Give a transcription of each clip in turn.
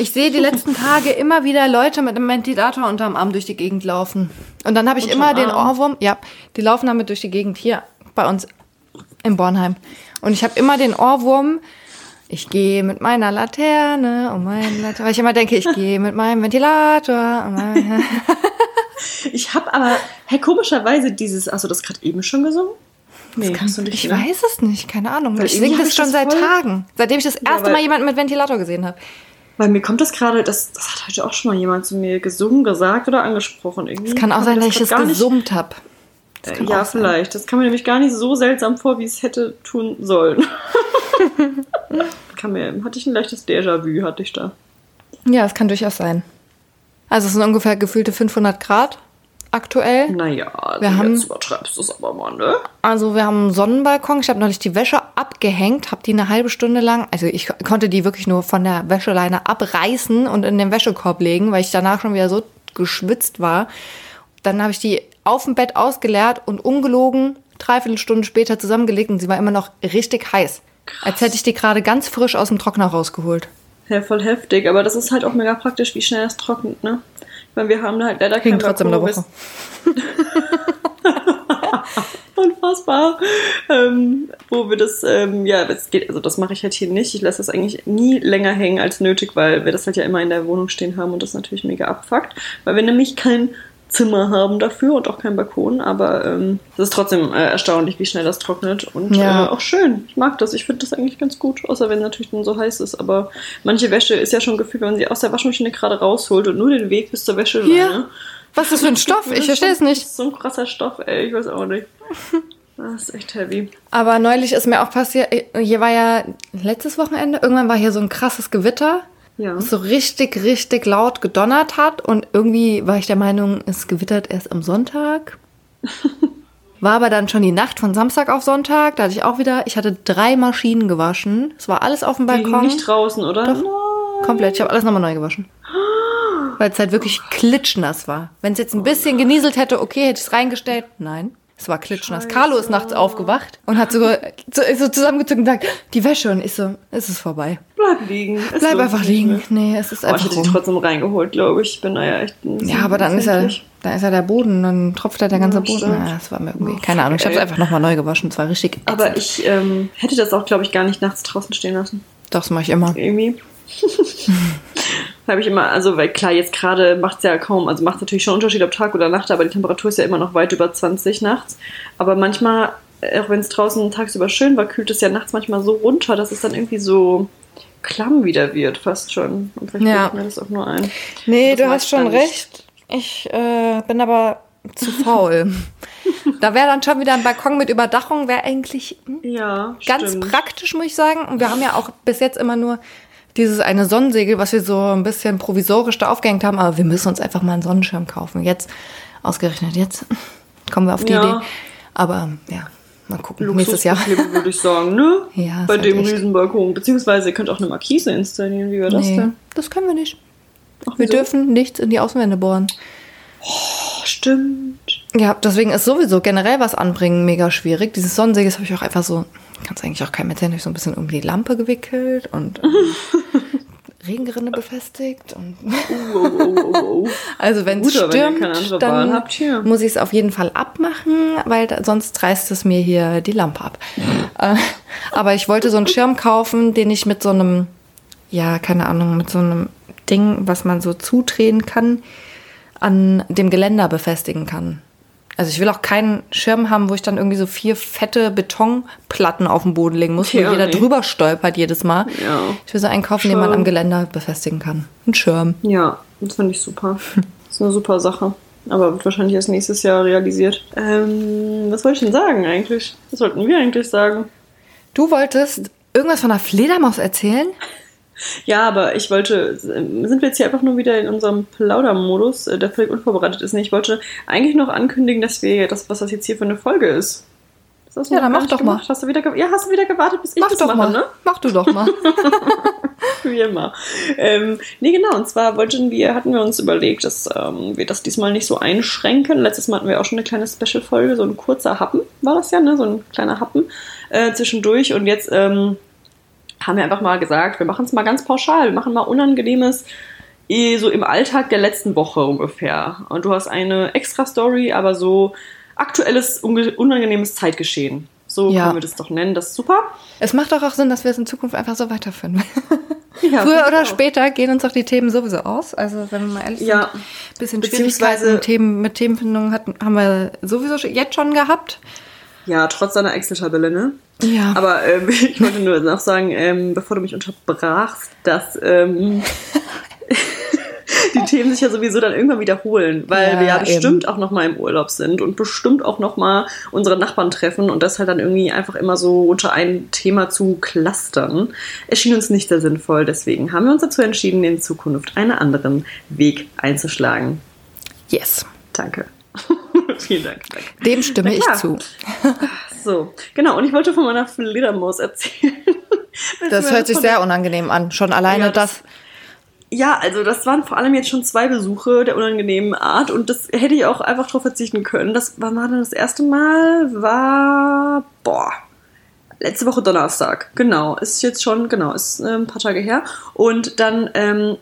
Ich sehe die letzten Tage immer wieder Leute mit einem Ventilator unterm Arm durch die Gegend laufen. Und dann habe ich Unterm immer den Arm? Ohrwurm, ja, die laufen damit durch die Gegend hier bei uns in Bornheim. Und ich habe immer den Ohrwurm, ich gehe mit meiner Laterne um meinen Laterne, weil ich immer denke, ich gehe mit meinem Ventilator um meinen Ich habe aber, hey, komischerweise dieses, hast du das gerade eben schon gesungen? Nee, Kann, hast du nicht, ich ne? weiß es nicht, keine Ahnung. Weil ich singe das schon das seit Tagen. Seitdem ich das erste weil- Mal jemanden mit Ventilator gesehen habe. Weil mir kommt das gerade, das, das hat heute auch schon mal jemand zu mir gesungen, gesagt oder angesprochen. Irgendwie Es kann auch sein, dass ich das es gesummt habe. Äh, kann Ja, sein. vielleicht. Das kam mir nämlich gar nicht so seltsam vor, wie es hätte tun sollen. kam mir, hatte ich ein leichtes Déjà-vu, hatte ich da. Ja, es kann durchaus sein. Also es sind ungefähr gefühlte 500 Grad aktuell. Naja, also Wir haben- jetzt übertreibst du es aber mal, ne? Also wir haben einen Sonnenbalkon. Ich habe neulich die Wäsche abgehängt, habe die eine halbe Stunde lang, also ich konnte die wirklich nur von der Wäscheleine abreißen und in den Wäschekorb legen, weil ich danach schon wieder so geschwitzt war. Dann habe ich die auf dem Bett ausgeleert und ungelogen dreiviertel Stunde später zusammengelegt und sie war immer noch richtig heiß. Als hätte ich die gerade ganz frisch aus dem Trockner rausgeholt. Ja, voll heftig, aber das ist halt auch mega praktisch, wie schnell es trocknet, ne? Weil wir haben halt leider keinen trotzdem eine Woche. Unfassbar. Ähm, wo wir das, ähm, ja, das geht, also das mache ich halt hier nicht. Ich lasse das eigentlich nie länger hängen als nötig, weil wir das halt ja immer in der Wohnung stehen haben und das natürlich mega abfuckt. Weil wir nämlich kein Zimmer haben dafür und auch keinen Balkon, aber ähm, es ist trotzdem äh, erstaunlich, wie schnell das trocknet und Ja. äh, auch schön. Ich mag das. Ich finde das eigentlich ganz gut, außer wenn es natürlich dann so heiß ist. Aber manche Wäsche ist ja schon gefühlt, wenn man sie aus der Waschmaschine gerade rausholt und nur den Weg bis zur Wäsche Hier? Was ist das für ein Stoff? Ich verstehe es nicht. Das ist so ein krasser Stoff, ey. Ich weiß auch nicht. Das ist echt heavy. Aber neulich ist mir auch passiert, hier war ja letztes Wochenende, irgendwann war hier so ein krasses Gewitter, Ja. so richtig, richtig laut gedonnert hat und irgendwie war ich der Meinung, es gewittert erst am Sonntag. War aber dann schon die Nacht von Samstag auf Sonntag, da hatte ich auch wieder, ich hatte drei Maschinen gewaschen. Es war alles auf dem Balkon. nicht draußen, oder? Doch. Nein. Komplett, ich habe alles nochmal neu gewaschen. Weil es halt wirklich klitschnass war. Wenn es jetzt ein bisschen genieselt hätte, okay, hätte ich es reingestellt. Nein, es war klitschnass. Scheiße. Carlo ist nachts aufgewacht und hat so, so, so zusammengezogen und gesagt, die Wäsche. Und ich so, es ist vorbei. Bleib liegen. Es Bleib einfach liegen. Nee, es ist Oh, ich einfach hätte die rum. trotzdem reingeholt, glaube ich. Ich bin da ja echt ein Ja, aber dann ist ja, empfindlich. da ist ja der Boden, dann tropft ja der ganze Ja, Boden. Ja, das war mir irgendwie, keine Ahnung. Ich habe es einfach nochmal neu gewaschen. Es war richtig Aber ätzend. ich ähm, hätte das auch, glaube ich, gar nicht nachts draußen stehen lassen. Doch, das mache ich immer. Irgendwie. Habe ich immer, also, weil klar, jetzt gerade macht es ja kaum, also macht es natürlich schon einen Unterschied ob Tag oder Nacht, aber die Temperatur ist ja immer noch weit über 20 nachts. Aber manchmal, äh, auch wenn es draußen tagsüber schön war, kühlt es ja nachts manchmal so runter, dass es dann irgendwie so klamm wieder wird, fast schon. Und vielleicht Ja. mir das auch nur ein. Nee, du hast schon recht. Ich äh, bin aber zu faul. da wäre dann schon wieder ein Balkon mit Überdachung, wäre eigentlich hm, Ja, ganz stimmt. praktisch, muss ich sagen. Und wir haben ja auch bis jetzt immer nur dieses eine Sonnensegel, was wir so ein bisschen provisorisch da aufgehängt haben. Aber wir müssen uns einfach mal einen Sonnenschirm kaufen. Jetzt, ausgerechnet jetzt, kommen wir auf die Ja. Idee. Aber ja, mal gucken. Nächstes Jahr. Würde ich sagen, ne? Ja, Bei halt dem echt- Riesenbalkon. Beziehungsweise ihr könnt auch eine Markise installieren. Wie wäre das Nee, denn? das können wir nicht. Ach, Wir wieso? dürfen nichts in die Außenwände bohren. Oh, stimmt. Ja, deswegen ist sowieso generell was anbringen mega schwierig. Dieses Sonnensegel habe ich auch einfach so, kannst eigentlich auch keinem erzählen, habe ich so ein bisschen um die Lampe gewickelt und ähm, Regenrinne befestigt. Und Oh, oh, oh, oh. also wenn es stürmt, dann habt, hier. muss ich es auf jeden Fall abmachen, weil da, sonst reißt es mir hier die Lampe ab. Äh, aber ich wollte so einen Schirm kaufen, den ich mit so einem, ja, keine Ahnung, mit so einem Ding, was man so zudrehen kann, an dem Geländer befestigen kann. Also ich will auch keinen Schirm haben, wo ich dann irgendwie so vier fette Betonplatten auf den Boden legen muss, wo Ja, jeder nee. drüber stolpert jedes Mal. Ja. Ich will so einen kaufen, den man Schirm. am Geländer befestigen kann. Ein Schirm. Ja, das finde ich super. Das ist eine super Sache. Aber wird wahrscheinlich erst nächstes Jahr realisiert. Ähm, was wollte ich denn sagen eigentlich? Was wollten wir eigentlich sagen? Du wolltest irgendwas von einer Fledermaus erzählen? Ja, aber ich wollte, sind wir jetzt hier einfach nur wieder in unserem Plaudermodus, äh, der völlig unvorbereitet ist. Ich wollte eigentlich noch ankündigen, dass wir, das, was das jetzt hier für eine Folge ist. Ja, dann mach doch mal. gemacht. Hast du wieder, ja, hast du wieder gewartet, bis ich Mach das doch mache, mal. ne? Mach du doch mal. Wie immer. Ähm, nee, genau. Und zwar wollten wir, hatten wir uns überlegt, dass ähm, wir das diesmal nicht so einschränken. Letztes Mal hatten wir auch schon eine kleine Special-Folge, so ein kurzer Happen war das ja, ne? So ein kleiner Happen äh, zwischendurch. Und jetzt ähm, haben wir einfach mal gesagt, wir machen es mal ganz pauschal, wir machen mal Unangenehmes eh so im Alltag der letzten Woche ungefähr. Und du hast eine extra Story, aber so aktuelles, unangenehmes Zeitgeschehen. So Ja. können wir das doch nennen, das ist super. Es macht doch auch Sinn, dass wir es in Zukunft einfach so weiterführen. Ja, Früher oder auch. später gehen uns doch die Themen sowieso aus. Also wenn wir mal ehrlich Ja. sind, bisschen Beziehungsweise- Schwierigkeiten Themen, mit Themenfindungen hatten, haben wir sowieso jetzt schon gehabt. Ja, trotz deiner Excel-Tabelle, ne? Ja. Aber ähm, ich wollte nur noch sagen, ähm, bevor du mich unterbrachst, dass ähm, die Themen sich ja sowieso dann irgendwann wiederholen, weil Ja, wir ja bestimmt eben. auch noch mal im Urlaub sind und bestimmt auch noch mal unsere Nachbarn treffen und das halt dann irgendwie einfach immer so unter ein Thema zu clustern, erschien uns nicht sehr sinnvoll. Deswegen haben wir uns dazu entschieden, in Zukunft einen anderen Weg einzuschlagen. yes. Danke. Vielen Dank. Danke. Dem stimme ich zu. So, genau. Und ich wollte von meiner Fledermaus erzählen. Das hört sich sehr unangenehm an. Schon alleine Ja, das- das. Ja, also das waren vor allem jetzt schon zwei Besuche der unangenehmen Art und das hätte ich auch einfach drauf verzichten können. Das war denn das erste Mal? War boah. Letzte Woche Donnerstag, genau. Ist jetzt schon, genau, ist äh, ein paar Tage her. Und dann ähm,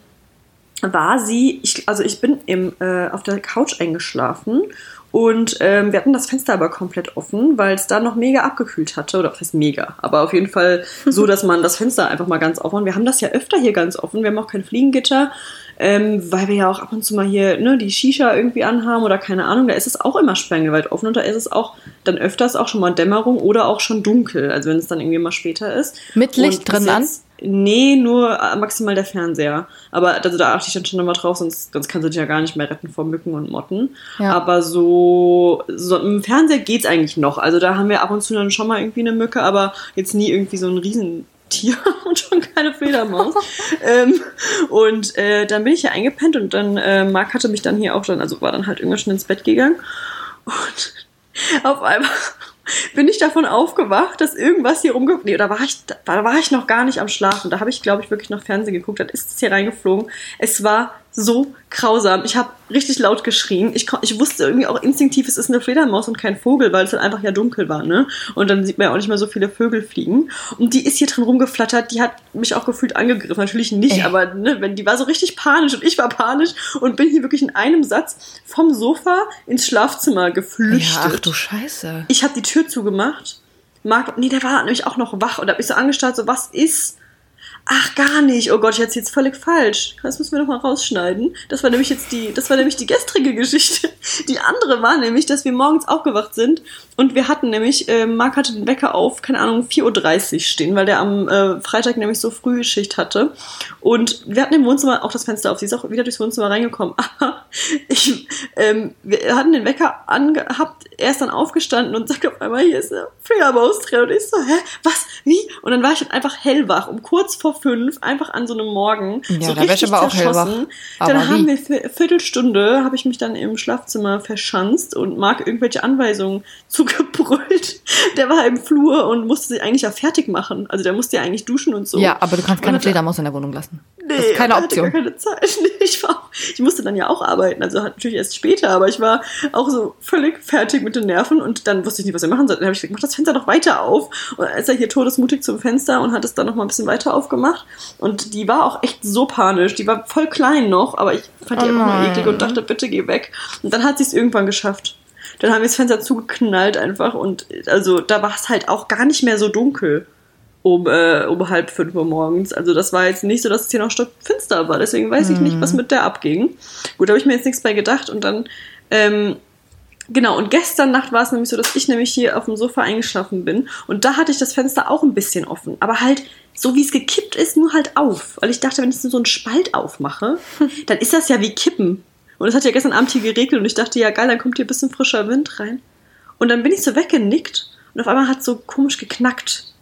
war sie, ich, also ich bin im, äh, auf der Couch eingeschlafen und ähm, wir hatten das Fenster aber komplett offen, weil es da noch mega abgekühlt hatte. Oder was heißt mega? Aber auf jeden Fall so, dass man das Fenster einfach mal ganz offen. Wir haben das ja öfter hier ganz offen. Wir haben auch kein Fliegengitter, ähm, weil wir ja auch ab und zu mal hier ne, die Shisha irgendwie anhaben oder keine Ahnung. Da ist es auch immer sperrangelweit offen und da ist es auch dann öfters auch schon mal Dämmerung oder auch schon dunkel. Also wenn es dann irgendwie mal später ist. Mit Licht Und drin an? jetzt- Nee, nur äh, maximal der Fernseher. Aber also da achte ich dann schon immer drauf, sonst, sonst kannst du dich ja gar nicht mehr retten vor Mücken und Motten. Ja. Aber so, so im Fernseher geht's eigentlich noch. Also da haben wir ab und zu dann schon mal irgendwie eine Mücke, aber jetzt nie irgendwie so ein Riesentier und schon keine Fledermaus. ähm, und äh, dann bin ich hier eingepennt und dann, äh, Marc hatte mich dann hier auch dann, also war dann halt irgendwann schon ins Bett gegangen. Und auf einmal bin ich davon aufgewacht, dass irgendwas hier rumge... Nee, da war ich, da war ich noch gar nicht am Schlafen. Da habe ich, glaube ich, wirklich noch Fernsehen geguckt. Dann ist es hier reingeflogen. Es war so grausam. Ich habe richtig laut geschrien. Ich, ich wusste irgendwie auch instinktiv, es ist eine Fledermaus und kein Vogel, weil es halt einfach ja dunkel war, ne? Und dann sieht man ja auch nicht mehr so viele Vögel fliegen. Und die ist hier drin rumgeflattert. Die hat mich auch gefühlt angegriffen. Natürlich nicht, Ey. aber ne, wenn die war so richtig panisch und ich war panisch und bin hier wirklich in einem Satz vom Sofa ins Schlafzimmer geflüchtet. Ja, ach du Scheiße. Ich habe die Tür zugemacht. Marc, nee, der war nämlich auch noch wach und hab mich so angestarrt, so, was ist? Ach, gar nicht. Oh Gott, ich erzähle jetzt völlig falsch. Das müssen wir noch mal rausschneiden. Das war nämlich jetzt die, das war nämlich die gestrige Geschichte. Die andere war nämlich, dass wir morgens aufgewacht sind und wir hatten nämlich, äh, Marc hatte den Wecker auf, keine Ahnung, 4.30 Uhr stehen, weil der am äh, Freitag nämlich so früh Schicht hatte. Und wir hatten im Wohnzimmer auch das Fenster auf. Sie ist auch wieder durchs Wohnzimmer reingekommen. Aber ich, ähm, wir hatten den Wecker angehabt, er ist dann aufgestanden und sagt auf einmal, hier ist eine Fledermaus drin. Und ich so, hä, was, wie? Und dann war ich dann einfach hellwach, um kurz vor fünf, einfach an so einem Morgen. Ja, so da richtig aber auch hellwach. Aber Dann haben wie? wir Viertelstunde, habe ich mich dann im Schlafzimmer verschanzt und Marc irgendwelche Anweisungen zugebrüllt. Der war im Flur und musste sich eigentlich ja fertig machen. Also der musste ja eigentlich duschen und so. Ja, aber du kannst keine Fledermaus in der Wohnung lassen. Nee, das ist keine hatte Option. Gar keine Zeit. Nee, ich, war auch, ich musste dann ja auch arbeiten, also natürlich erst später, aber ich war auch so völlig fertig mit den Nerven und dann wusste ich nicht, was wir machen sollten. Dann habe ich gesagt, mach das Fenster doch weiter auf. Und dann ist er hier todesmutig zum Fenster und hat es dann noch mal ein bisschen weiter aufgemacht. Und die war auch echt so panisch. Die war voll klein noch, aber ich fand die Oh einfach nur nein. eklig und dachte, bitte geh weg. Und dann hat sie es irgendwann geschafft. Dann haben wir das Fenster zugeknallt einfach und also da war es halt auch gar nicht mehr so dunkel um, äh, um halb fünf Uhr morgens. Also das war jetzt nicht so, dass es hier noch stockfinster war. Deswegen weiß ich nicht, was mit der abging. Gut, da habe ich mir jetzt nichts bei gedacht und dann, ähm, genau, und gestern Nacht war es nämlich so, dass ich nämlich hier auf dem Sofa eingeschlafen bin und da hatte ich das Fenster auch ein bisschen offen, aber halt so wie es gekippt ist, nur halt auf. Weil ich dachte, wenn ich so einen Spalt aufmache, dann ist das ja wie Kippen. Und es hat ja gestern Abend hier geregnet und ich dachte, ja geil, dann kommt hier ein bisschen frischer Wind rein. Und dann bin ich so weggenickt und auf einmal hat so komisch geknackt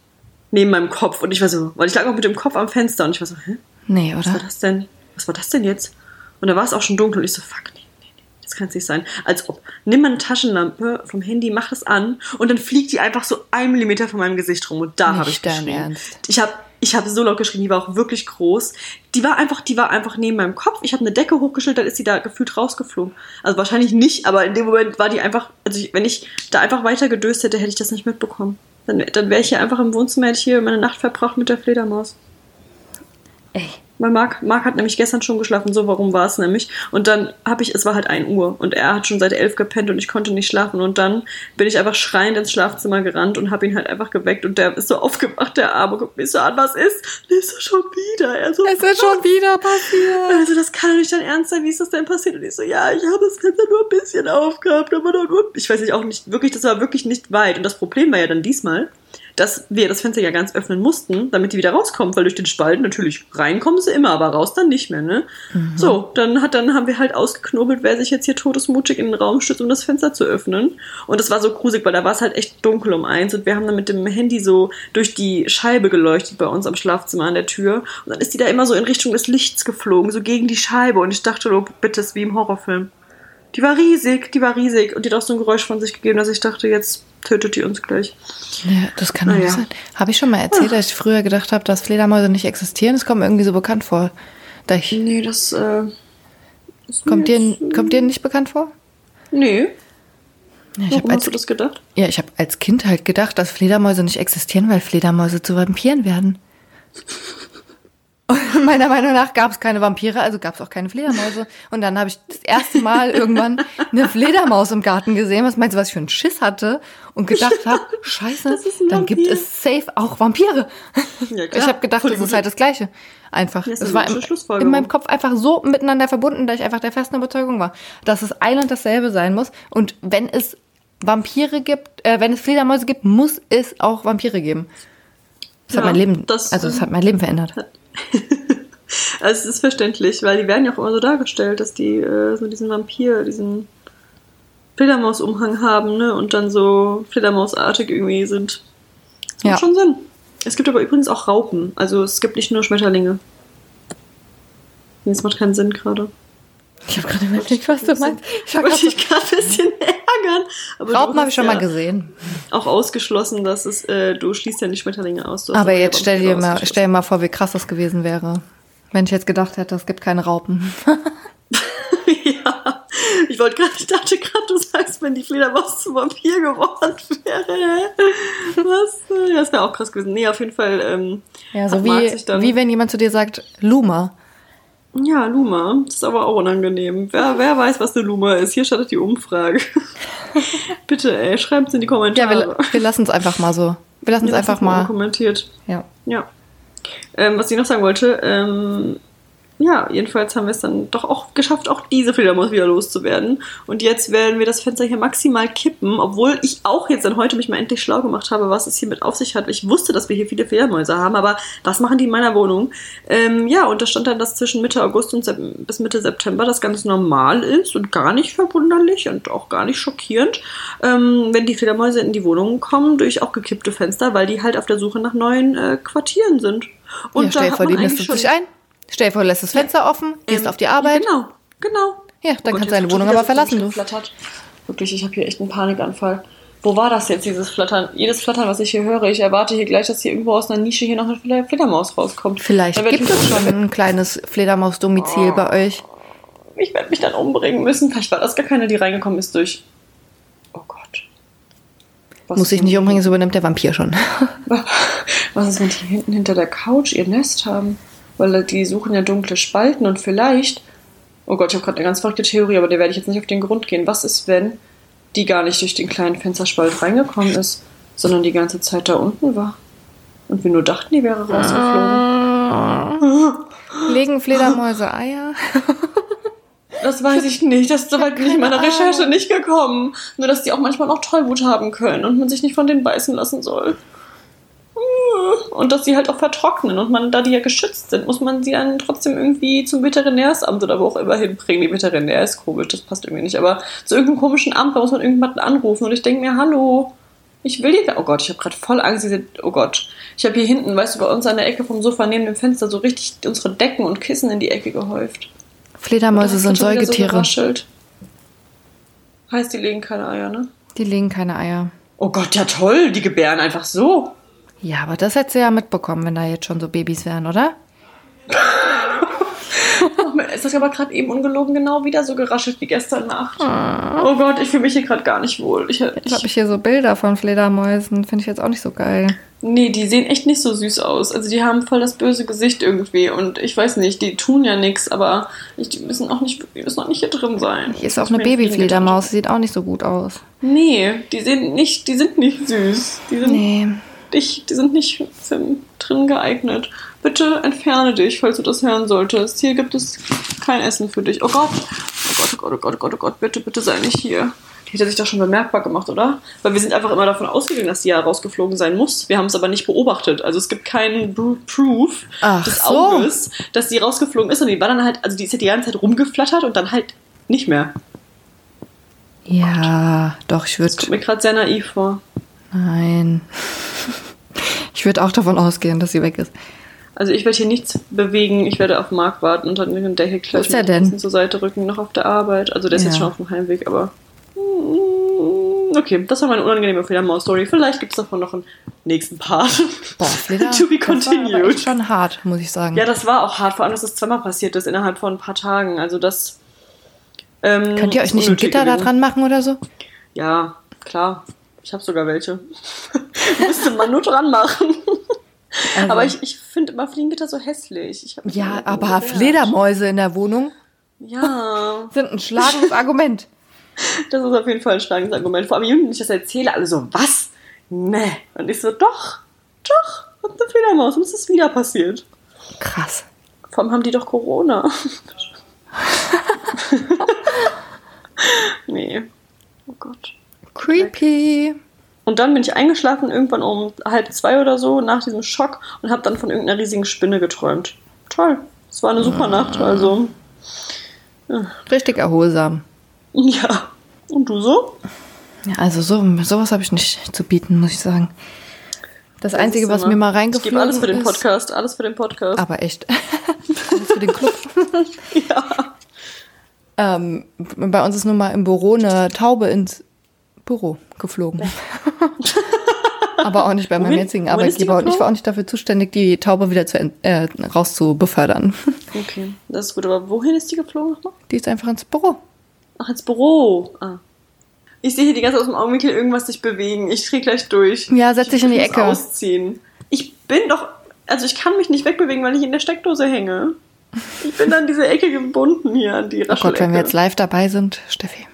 neben meinem Kopf. Und ich war so, weil ich lag auch mit dem Kopf am Fenster und ich war so, hä? Nee, Was war oder? das denn? Was war das denn jetzt? Und da war es auch schon dunkel und ich so, fuck, nee, nee, nee, das kann es nicht sein. Als ob, nimm mal eine Taschenlampe vom Handy, mach es an und dann fliegt die einfach so ein Millimeter von meinem Gesicht rum und da habe ich dein geschrien. Ernst. Ich habe ich habe so laut geschrien, die war auch wirklich groß. Die war einfach, die war einfach neben meinem Kopf. Ich habe eine Decke hochgestellt, dann ist sie da gefühlt rausgeflogen. Also wahrscheinlich nicht, aber in dem Moment war die einfach, also ich, wenn ich da einfach weiter gedöst hätte, hätte ich das nicht mitbekommen. Dann, dann wäre ich hier einfach im Wohnzimmer, hätte ich hier meine Nacht verbracht mit der Fledermaus. Ey. Weil Marc, Marc hat nämlich gestern schon geschlafen, so warum war es nämlich. Und dann habe ich, es war halt 1 Uhr und er hat schon seit 11 gepennt und ich konnte nicht schlafen. Und dann bin ich einfach schreiend ins Schlafzimmer gerannt und habe ihn halt einfach geweckt und der ist so aufgewacht, der Arme, guckt mich so an, was ist? Ist das schon wieder? Er so, Es ist schon wieder passiert. also das kann doch nicht dein Ernst sein, wie ist das denn passiert? Und ich so, ja, ich habe das Fenster nur ein bisschen aufgehabt, aber nur, ich weiß nicht, auch nicht, wirklich, das war wirklich nicht weit. Und das Problem war ja dann diesmal, dass wir das Fenster ja ganz öffnen mussten, damit die wieder rauskommt, weil durch den Spalt natürlich reinkommen sie immer, aber raus dann nicht mehr, ne? So, dann hat, dann haben wir halt ausgeknobelt, wer sich jetzt hier todesmutig in den Raum stützt, um das Fenster zu öffnen. Und das war so gruselig, weil da war es halt echt dunkel um eins und wir haben dann mit dem Handy so durch die Scheibe geleuchtet bei uns am Schlafzimmer an der Tür. Und dann ist die da immer so in Richtung des Lichts geflogen, so gegen die Scheibe. Und ich dachte, oh, bitte, es ist wie im Horrorfilm. Die war riesig, die war riesig. Und die hat auch so ein Geräusch von sich gegeben, dass ich dachte, jetzt tötet die uns gleich. Ja, das kann doch Na nicht ja. sein. Habe ich schon mal erzählt, dass ich früher gedacht habe, dass Fledermäuse nicht existieren? Das kommt mir irgendwie so bekannt vor. Da ich, Nee, das, äh. kommt, dir, kommt dir nicht bekannt vor? Nee. Ja, ich habe Warum hast als, du das gedacht? ja, ich hab als Kind halt gedacht, dass Fledermäuse nicht existieren, weil Fledermäuse zu Vampiren werden. Und meiner Meinung nach gab es keine Vampire, also gab es auch keine Fledermäuse. Und dann habe ich das erste Mal irgendwann eine Fledermaus im Garten gesehen. Was meinst du, was ich für einen Schiss hatte? Und gedacht habe, scheiße, Das dann gibt es safe auch Vampire. Ja, Ich habe gedacht, Voll das ist halt das Gleiche. Einfach. Ist Es war im, in meinem Kopf einfach so miteinander verbunden, dass ich einfach der festen Überzeugung war, dass es ein und dasselbe sein muss. Und wenn es Vampire gibt, äh, wenn es Fledermäuse gibt, muss es auch Vampire geben. Das hat Ja, mein Leben, das, also es ähm, hat mein Leben verändert. Also es ist verständlich, weil die werden ja auch immer so dargestellt, dass die äh, so diesen Vampir, diesen Fledermausumhang haben, ne? Und dann so Fledermausartig irgendwie sind. Das Ja. macht schon Sinn. Es gibt aber übrigens auch Raupen. Also es gibt nicht nur Schmetterlinge. Nee, das macht keinen Sinn gerade. Ich habe gerade überlegt, was du meinst. Ich wollte dich gerade ein bisschen ärgern. Aber Raupen habe ich schon ja mal gesehen. Auch ausgeschlossen, dass es, äh, du schließt ja die Schmetterlinge aus. Aber jetzt stell dir, mal, stell dir mal vor, wie krass das gewesen wäre. Wenn ich jetzt gedacht hätte, es gibt keine Raupen. ja, ich wollte gerade, ich dachte gerade, du sagst, wenn die Fledermaus zum Vampir geworden wäre. Was? Ja, das wäre auch krass gewesen. Nee, auf jeden Fall. Ähm, Ja, so wie, wie wenn jemand zu dir sagt, Luma. Ja, Luma. Das ist aber auch unangenehm. Wer, wer weiß, was eine Luma ist? Hier startet die Umfrage. Bitte, ey, schreibt es in die Ja, Kommentare. wir, wir lassen es einfach mal so. Wir lassen es Ja, einfach mal. kommentiert. Ja. Ja. Ähm, was ich noch sagen wollte, ähm, ja, jedenfalls haben wir es dann doch auch geschafft, auch diese Fledermaus wieder loszuwerden. Und jetzt werden wir das Fenster hier maximal kippen, obwohl ich auch jetzt dann heute mich mal endlich schlau gemacht habe, was es hier mit auf sich hat. Ich wusste, dass wir hier viele Fledermäuse haben, aber was machen die in meiner Wohnung? Ähm, ja, und da stand dann, dass zwischen Mitte August und bis Mitte September das ganz normal ist und gar nicht verwunderlich und auch gar nicht schockierend, ähm, wenn die Fledermäuse in die Wohnungen kommen durch auch gekippte Fenster, weil die halt auf der Suche nach neuen äh, Quartieren sind. Und ja, stell da hat vor, die nistet sich ein. Stell dir vor, du lässt das Fenster offen, gehst ähm, auf die Arbeit. Genau, genau. Ja, dann Oh Gott, kannst du deine Wohnung aber verlassen, so. Wirklich, ich habe hier echt einen Panikanfall. Wo war das jetzt, dieses Flattern? Jedes Flattern, was ich hier höre, ich erwarte hier gleich, dass hier irgendwo aus einer Nische hier noch eine Fleder- Fledermaus rauskommt. Vielleicht gibt es schon ein kleines Fledermaus-Domizil Oh. bei euch. Ich werde mich dann umbringen müssen. Vielleicht war das gar keine, die reingekommen ist durch. Oh Gott. Was Muss ich nicht umbringen, so übernimmt der Vampir schon. Was ist, wenn die hinten hinter der Couch ihr Nest haben? Weil die suchen ja dunkle Spalten und vielleicht. Oh Gott, ich habe gerade eine ganz verrückte Theorie, aber der werde ich jetzt nicht auf den Grund gehen. Was ist, wenn die gar nicht durch den kleinen Fensterspalt reingekommen ist, sondern die ganze Zeit da unten war? Und wir nur dachten, die wäre rausgeflogen. Legen Fledermäuse Eier? Das weiß ich nicht. Das ist soweit bin ich in meiner Recherche nicht gekommen. Nur, dass die auch manchmal noch Tollwut haben können und man sich nicht von denen beißen lassen soll. Und dass sie halt auch vertrocknen. Und man, da die ja geschützt sind, muss man sie dann trotzdem irgendwie zum Veterinärsamt oder wo auch immer hinbringen. Die Veterinär ist komisch, das passt irgendwie nicht. Aber zu irgendeinem komischen Amt, da muss man irgendjemanden anrufen. Und ich denke mir, hallo, ich will die. Oh Gott, ich habe gerade voll Angst. Diese, oh Gott. Ich habe hier hinten, weißt du, bei uns an der Ecke vom Sofa neben dem Fenster so richtig unsere Decken und Kissen in die Ecke gehäuft. Fledermäuse sind so Säugetiere. geraschelt. heißt, die legen keine Eier, ne? Die legen keine Eier. Oh Gott, ja toll, die gebären einfach so. Ja, aber das hättest du ja mitbekommen, wenn da jetzt schon so Babys wären, oder? Oh es hat aber gerade eben ungelogen genau wieder so geraschelt wie gestern Nacht. Oh Gott, ich fühle mich hier gerade gar nicht wohl. Ich, Jetzt ich, habe ich hier so Bilder von Fledermäusen. Finde ich jetzt auch nicht so geil. nee, die sehen echt nicht so süß aus. Also die haben voll das böse Gesicht irgendwie. Und ich weiß nicht, die tun ja nichts, aber ich, die müssen auch nicht, die müssen auch nicht hier drin sein. Hier ist auch eine Babyfledermaus. Sieht auch nicht so gut aus. Nee, die sind nicht, die sind nicht süß. Die sind Nee. Dich, die sind nicht für drin geeignet. Bitte entferne dich, falls du das hören solltest. Hier gibt es kein Essen für dich. Oh Gott. Oh Gott, oh Gott, oh Gott, oh Gott, oh Gott, bitte, bitte sei nicht hier. Die hätte sich doch schon bemerkbar gemacht, oder? Weil wir sind einfach immer davon ausgegangen, dass die ja rausgeflogen sein muss. Wir haben es aber nicht beobachtet. Also es gibt keinen Proof Ach des so. Auges, dass die rausgeflogen ist. Und die war dann halt, also die ist ja die ganze Zeit rumgeflattert und dann halt nicht mehr. Ja, doch, ich Das kommt würde. mir gerade sehr naiv vor. Nein. Ich würde auch davon ausgehen, dass sie weg ist. Also ich werde hier nichts bewegen. Ich werde auf Marc warten und dann den Deckel Wo gleich ein denn? bisschen zur Seite rücken, noch auf der Arbeit. Also der ist jetzt Ja. schon auf dem Heimweg, aber... Mm, Okay, das war meine unangenehme Fledermaus-Story. Vielleicht gibt es davon noch einen nächsten Part. Boah, Fleder. to be Das war continued. echt schon hart, muss ich sagen. Ja, das war auch hart, vor allem, dass es zweimal passiert ist innerhalb von ein paar Tagen. Also das... Ähm, Könnt ihr euch nicht ein Gitter da dran machen oder so? Ja, klar. Ich habe sogar welche. Müsste man nur dran machen. Also- Aber ich, ich finde immer Fliegengitter so hässlich. Ja, aber gewehrt. Fledermäuse in der Wohnung Ja, sind ein schlagendes Argument. das ist auf jeden Fall ein schlagendes Argument. Vor allem, wenn ich das erzähle, alle so, was? Nee. Und ich so, doch, doch, und eine Fledermaus. Und es ist wieder passiert. Krass. Vor allem haben die doch Corona. nee. Oh Gott. Creepy. Und dann bin ich eingeschlafen, irgendwann um halb zwei oder so, nach diesem Schock, und habe dann von irgendeiner riesigen Spinne geträumt. Toll. Es war eine super Nacht, also. Richtig erholsam. Ja. Und du so? Ja, also so, sowas habe ich nicht zu bieten, muss ich sagen. Das Das Einzige, ist was immer- mir mal reingeflogen gebe alles für den ist- Podcast, alles für den Podcast. Aber echt. Alles für den Club. Ja. Ähm, bei uns ist nun mal im Büro eine Taube ins Büro geflogen. Aber auch nicht bei meinem jetzigen Arbeitgeber. Und ich war auch nicht dafür zuständig, die Taube wieder zu, äh, rauszubefördern. Okay, das ist gut. Aber wohin ist die geflogen nochmal? Die ist einfach ins Büro. Ach, ins Büro. Ah. Ich sehe hier die ganze Zeit aus dem Augenwinkel irgendwas sich bewegen. Ich drehe gleich durch. Ja, setz dich in die Ecke. ausziehen. Ich bin doch. Also ich kann mich nicht wegbewegen, weil ich in der Steckdose hänge. Ich bin an diese Ecke gebunden hier, an die Oh Gott, wenn wir Raschelecke. jetzt live dabei sind, Steffi.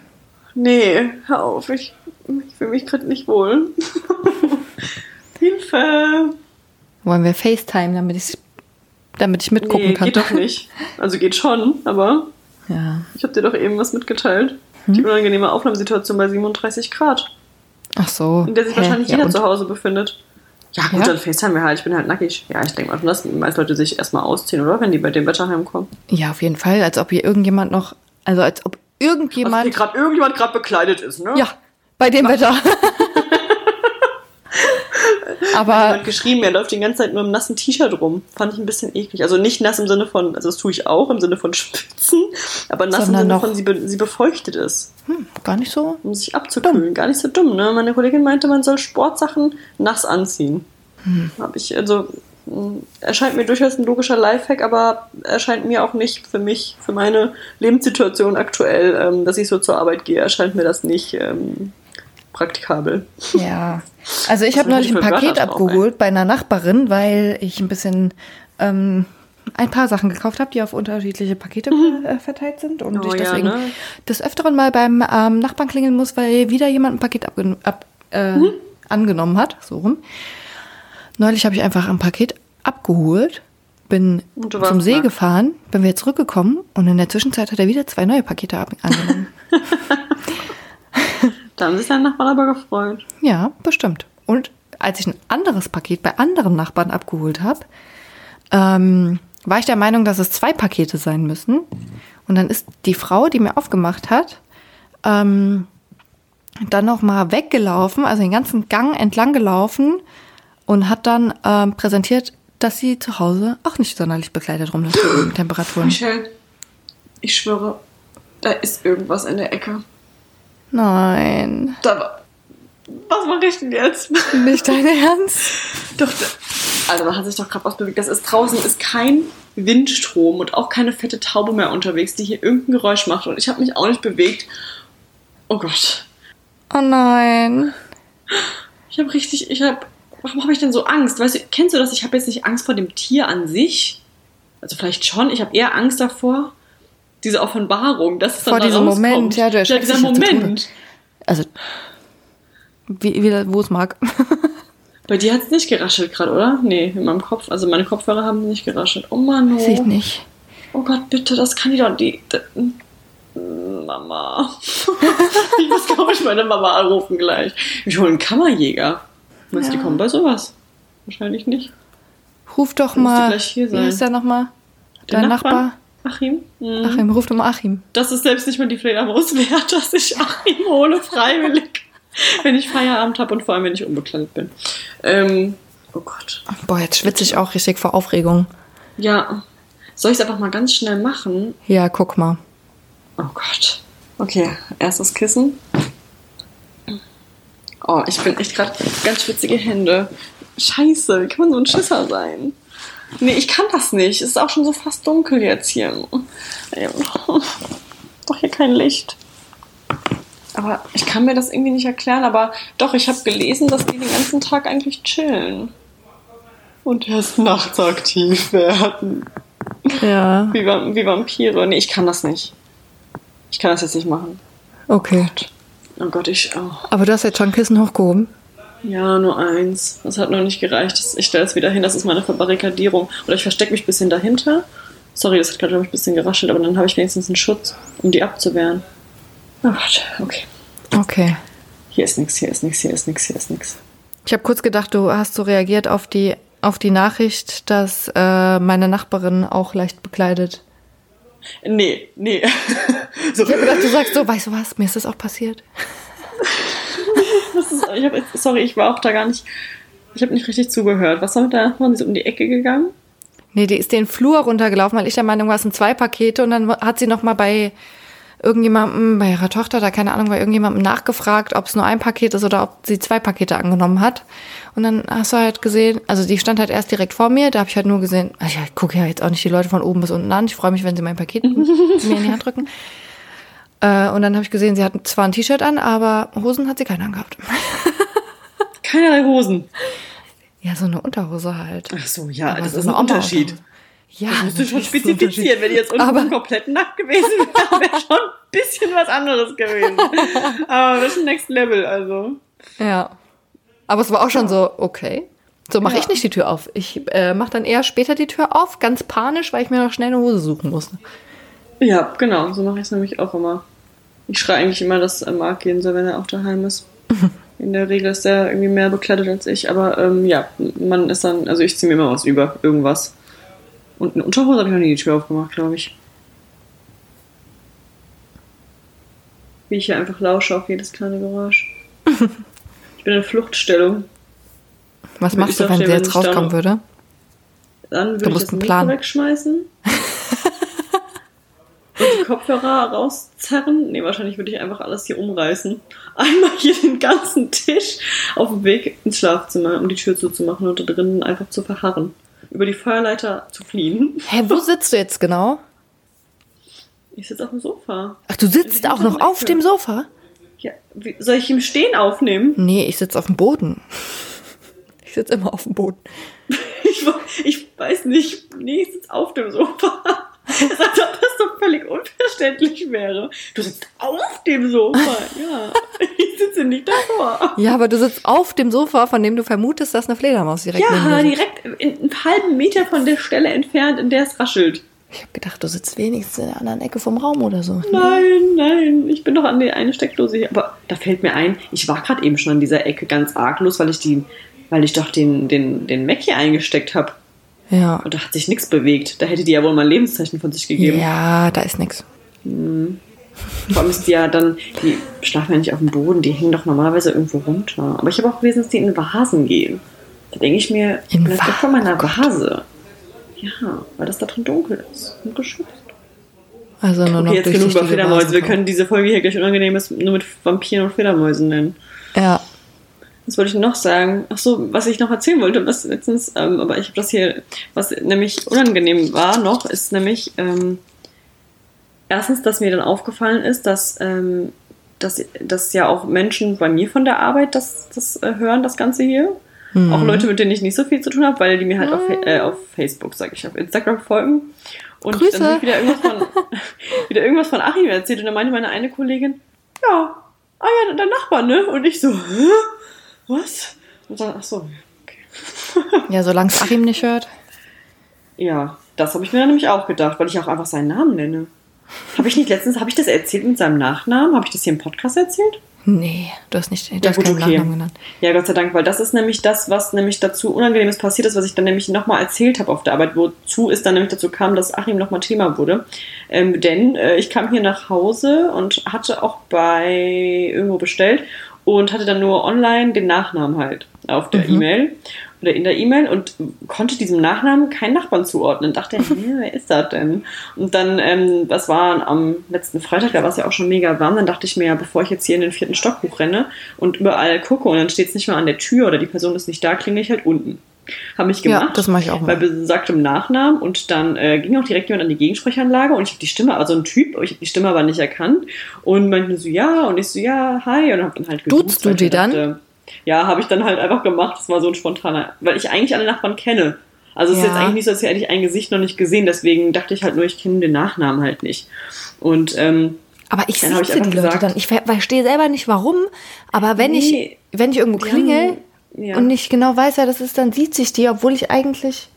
Nee, hör auf. Ich, ich fühle mich gerade nicht wohl. Hilfe! Wollen wir FaceTime, damit ich, damit ich mitgucken Nee, kann? geht doch nicht. Also geht schon, aber Ja. ich habe dir doch eben was mitgeteilt. Hm? Die unangenehme Aufnahmesituation bei 37 Grad, Ach so. in der sich Hä? wahrscheinlich ja, jeder und? zu Hause befindet. Ja, gut, Ja? dann FaceTime wir halt. Ich bin halt nackig. Ja, ich denke mal schon, dass die meisten Leute sich erstmal ausziehen, oder? Wenn die bei dem Wetter heimkommen. Ja, auf jeden Fall. Als ob hier irgendjemand noch, also als ob Also, irgendjemand. wie gerade irgendjemand gerade bekleidet ist, ne? ja, bei dem Wetter. Aber hat geschrieben, er läuft die ganze Zeit nur im nassen T-Shirt rum. Fand ich ein bisschen eklig. Also nicht nass im Sinne von, also das tue ich auch im Sinne von Spitzen, aber nass Sondern im Sinne von, sie, be, sie befeuchtet es, hm, gar nicht so. um sich abzukühlen. Gar nicht so dumm, ne? Meine Kollegin meinte, man soll Sportsachen nass anziehen. Hm. Habe ich, also, mh, erscheint mir durchaus ein logischer Lifehack, aber erscheint mir auch nicht für mich, für meine Lebenssituation aktuell, ähm, dass ich so zur Arbeit gehe, erscheint mir das nicht ähm, praktikabel. Ja. Also ich habe neulich ein Paket abgeholt bei einer Nachbarin, weil ich ein bisschen ähm, ein paar Sachen gekauft habe, die auf unterschiedliche Pakete äh, verteilt sind und Oh ich ja, deswegen ne? des Öfteren mal beim ähm, Nachbarn klingeln muss, weil wieder jemand ein Paket ab, äh, Mhm. angenommen hat, so rum. Neulich habe ich einfach ein Paket abgeholt, bin zum See nackt. gefahren, bin wieder zurückgekommen und in der Zwischenzeit hat er wieder zwei neue Pakete angenommen. Da haben sich deine Nachbarn aber gefreut. Ja, bestimmt. Und als ich ein anderes Paket bei anderen Nachbarn abgeholt habe, ähm, war ich der Meinung, dass es zwei Pakete sein müssen. Und dann ist die Frau, die mir aufgemacht hat, ähm, dann noch mal weggelaufen, also den ganzen Gang entlang gelaufen und hat dann ähm, präsentiert, dass sie zu Hause auch nicht sonderlich bekleidet rumläuft bei den Temperaturen. Michelle, ich schwöre, da ist irgendwas in der Ecke. Nein, Da. Was mache ich denn jetzt? nicht dein Ernst. Doch, da, Alter, da hat sich doch gerade was bewegt. Das ist draußen ist kein Windstrom und auch keine fette Taube mehr unterwegs, die hier irgendein Geräusch macht. Und ich habe mich auch nicht bewegt. Oh Gott. Oh nein. Ich habe richtig, ich habe, warum habe ich denn so Angst? Weißt du, kennst du das? Ich habe jetzt nicht Angst vor dem Tier an sich. Also vielleicht schon. Ich habe eher Angst davor, diese Offenbarung, dass es dann Vor da diesem rauskommt. Moment, ja, der ja, dieser ja Moment. Also, wie, wie, wo es mag. Bei dir hat es nicht geraschelt gerade, oder? Nee, in meinem Kopf. Also meine Kopfhörer haben nicht geraschelt. Oh Mann, oh. Sieht nicht. Oh Gott, bitte, das kann die doch. Die, Mama. ich muss, glaube ich, meine Mama anrufen gleich. Ich hole einen Kammerjäger. Meinst du, die Ja. kommen bei sowas? Wahrscheinlich nicht. Ruf doch mal. hier Wie sein. heißt der nochmal? Dein Nachbar? Achim? Mhm. Achim, ruf doch mal Achim. Das ist selbst nicht mal die Fledermaus wert, dass ich Achim hole, freiwillig. wenn ich Feierabend habe und vor allem, wenn ich unbekleidet bin. Ähm, oh Gott. Boah, jetzt schwitze ich auch richtig vor Aufregung. Ja. Soll ich es einfach mal ganz schnell machen? Ja, guck mal. Oh Gott. Okay, erstes Kissen. Oh, ich bin echt gerade ganz schwitzige Hände. Scheiße, wie kann man so ein Schisser sein? Nee, ich kann das nicht. Es ist auch schon so fast dunkel jetzt hier. Doch hier kein Licht. Aber ich kann mir das irgendwie nicht erklären. Aber doch, ich habe gelesen, dass die den ganzen Tag eigentlich chillen. Und erst nachts aktiv werden. Ja. Wie, wie Vampire. Nee, ich kann das nicht. Ich kann das jetzt nicht machen. Okay. Oh Gott, ich. Oh. Aber du hast jetzt schon Kissen hochgehoben. Ja, nur eins. Das hat noch nicht gereicht. Ich stelle es wieder hin. Das ist meine Verbarrikadierung. Oder ich verstecke mich ein bisschen dahinter. Sorry, das hat gerade, glaube ich, ein bisschen geraschelt, aber dann habe ich wenigstens einen Schutz, um die abzuwehren. Oh Gott, okay. Okay. Hier ist nichts, hier ist nichts, hier ist nichts, hier ist nichts. Ich habe kurz gedacht, du hast so reagiert auf die, auf die Nachricht, dass äh, meine Nachbarin auch leicht bekleidet. Nee, nee. so, Ich habe gedacht, du sagst so, weißt du was, mir ist das auch passiert. ist, ich hab, sorry, ich war auch da gar nicht. Ich habe nicht richtig zugehört. Was mit der Nachbarin? Sie ist um die Ecke gegangen? Nee, die ist den Flur runtergelaufen, weil ich der Meinung war, es sind zwei Pakete. Und dann hat sie noch mal bei irgendjemandem, bei ihrer Tochter, da keine Ahnung, bei irgendjemandem nachgefragt, ob es nur ein Paket ist oder ob sie zwei Pakete angenommen hat. Und dann hast du halt gesehen, also die stand halt erst direkt vor mir, da habe ich halt nur gesehen, also ich gucke ja jetzt auch nicht die Leute von oben bis unten an. Ich freue mich, wenn sie mein Paket mir in die Hand drücken. Äh, und dann habe ich gesehen, sie hat zwar ein T-Shirt an, aber Hosen hat sie keine angehabt. Keinerlei Hosen. Ja, so eine Unterhose halt. Ach so, ja, Aber das so ist ein Unterschied. Ja, Das musst du schon spezifizieren. Wenn die jetzt unten Aber- komplett nackt gewesen wäre, wäre schon ein bisschen was anderes gewesen. Aber das ist ein Next Level, also. Ja. Aber es war auch schon so, okay. So mache Ja. ich nicht die Tür auf. Ich äh, mache dann eher später die Tür auf, ganz panisch, weil ich mir noch schnell eine Hose suchen muss. Ja, genau, so mache ich es nämlich auch immer. Ich schreie eigentlich immer, dass äh, Marc gehen soll, wenn er auch daheim ist. In der Regel ist er irgendwie mehr bekleidet als ich, aber ähm, ja, man ist dann, also ich ziehe mir immer was über, irgendwas. Und eine Unterhose habe ich noch nie die Tür aufgemacht, glaube ich. Wie ich hier einfach lausche auf jedes kleine Geräusch. ich bin in Fluchtstellung. Was machst ich du, wenn sie jetzt ich rauskommen würde? Dann Du würde ich musst das einen Mikro Plan. wegschmeißen. Die Kopfhörer rauszerren. Nee, wahrscheinlich würde ich einfach alles hier umreißen. Einmal hier den ganzen Tisch auf dem Weg ins Schlafzimmer, um die Tür zuzumachen und da drinnen einfach zu verharren. Über die Feuerleiter zu fliehen. Hä, wo sitzt du jetzt genau? Ich sitze auf dem Sofa. Ach, du sitzt auch noch auf dem Sofa? Ja, wie, soll ich im Stehen aufnehmen? Nee, ich sitze auf dem Boden. Ich sitze immer auf dem Boden. Ich, ich weiß nicht. Nee, ich sitze auf dem Sofa. Völlig unverständlich wäre. Du sitzt auf dem Sofa. Ja, ich sitze nicht davor. Ja, aber du sitzt auf dem Sofa, von dem du vermutest, dass eine Fledermaus direkt neben Ja, direkt in einen halben Meter von der Stelle entfernt, in der es raschelt. Ich habe gedacht, du sitzt wenigstens in der anderen Ecke vom Raum oder so. Nein, nein, ich bin doch an der eine Steckdose hier. Aber da fällt mir ein, ich war gerade eben schon an dieser Ecke ganz arglos, weil ich die, weil ich doch den, den, den Mac hier eingesteckt habe. Ja. Und da hat sich nichts bewegt. Da hätte die ja wohl mal ein Lebenszeichen von sich gegeben. Ja, da ist nix. Vor allem ist die ja dann, die schlafen ja nicht auf dem Boden, die hängen doch normalerweise irgendwo runter. Aber ich habe auch gelesen, dass die in Vasen gehen. Da denke ich mir, In bleib Va- weg von meiner oh. Vase. Ja, weil das da drin dunkel ist und geschützt. Also nur noch Okay, jetzt genug über Fledermäuse. Wir können diese Folge hier gleich unangenehm ist nur mit Vampiren und Fledermäusen nennen. Ja. Was wollte ich noch sagen? Ach so, was ich noch erzählen wollte, was letztens, ähm, aber ich habe das hier, was nämlich unangenehm war noch, ist nämlich ähm, erstens, dass mir dann aufgefallen ist, dass, ähm, dass, dass ja auch Menschen bei mir von der Arbeit das, das äh, hören, das Ganze hier. Mhm. Auch Leute, mit denen ich nicht so viel zu tun habe, weil die mir halt auf, äh, auf Facebook, sag ich, auf Instagram folgen. Und Grüße. dann habe ich wieder irgendwas, von, wieder irgendwas von Achim erzählt und dann meinte meine eine Kollegin, ja, ah ja, dein Nachbar, ne? Und ich so, hä? Was? Und dann, ach so, okay. Ja, solange es Achim nicht hört. Ja, das habe ich mir dann nämlich auch gedacht, weil ich auch einfach seinen Namen nenne. Habe ich nicht letztens, habe ich das erzählt mit seinem Nachnamen? Habe ich das hier im Podcast erzählt? Nee, du hast nicht, du Ja, hast gut, keinen okay. Nachnamen genannt. Ja, Gott sei Dank, weil das ist nämlich das, was nämlich dazu Unangenehmes passiert ist, was ich dann nämlich nochmal erzählt habe auf der Arbeit, wozu es dann nämlich dazu kam, dass Achim nochmal Thema wurde. Ähm, denn äh, ich kam hier nach Hause und hatte auch bei irgendwo bestellt und hatte dann nur online den Nachnamen halt auf der Mhm. E-Mail oder in der E-Mail und konnte diesem Nachnamen keinen Nachbarn zuordnen. Dachte, hä, wer ist das denn? Und dann, ähm, das war am letzten Freitag, da war es ja auch schon mega warm, dann dachte ich mir, ja, bevor ich jetzt hier in den vierten Stock hochrenne und überall gucke und dann steht es nicht mehr an der Tür oder die Person ist nicht da, klinge ich halt unten. Habe ich gemacht. Ja, das mache ich auch Bei mal. besagtem Nachnamen und dann äh, ging auch direkt jemand an die Gegensprechanlage und ich habe die Stimme, also ein Typ, ich habe die Stimme aber nicht erkannt und meinte so, ja, und ich so, ja, hi, und habe dann halt Duzt du ich die mir dann? dachte, ja, habe ich dann halt einfach gemacht. Das war so ein spontaner, weil ich eigentlich alle Nachbarn kenne. Also es ist Ja. jetzt eigentlich nicht so, als hätte ich ein Gesicht noch nicht gesehen. Deswegen dachte ich halt nur, ich kenne den Nachnamen halt nicht. Und ähm, Aber ich ich sitze die Leute gesagt- dann. Ich ver- verstehe selber nicht warum, aber wenn ich Nee. wenn ich irgendwo klingel haben- ja. und nicht genau weiß, wer das ist, dann sieht sich die, obwohl ich eigentlich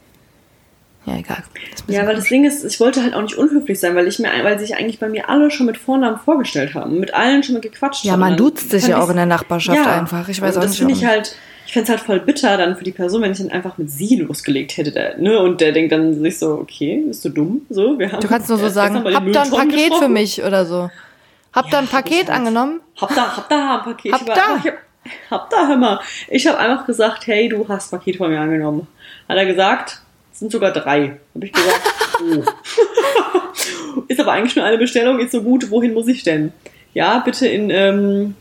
ja egal. Das ja, weil das Ding ist, ich wollte halt auch nicht unhöflich sein, weil ich mir, weil sich eigentlich bei mir alle schon mit Vornamen vorgestellt haben, mit allen schon mal gequatscht Ja, haben. man Dann duzt sich ja auch in der Nachbarschaft einfach. Ich weiß auch das nicht, finde warum. ich halt, ich fände es halt voll bitter dann für die Person, wenn ich dann einfach mit sie losgelegt hätte, der, ne? Und der denkt dann sich so, okay, bist du dumm? So, wir haben Du kannst nur so erst sagen, habt da ein Paket für mich oder so. Habt da ein Ja, hab Paket angenommen? Hab da, hab da ein Paket. Hab da. Ich hab, hab da, mal. Ich habe einfach gesagt, hey, du hast Paket von mir angenommen. Hat er gesagt, es sind sogar drei. Habe ich gesagt, oh. ist aber eigentlich nur eine Bestellung, ist so gut, wohin muss ich denn? Ja, bitte in ähm,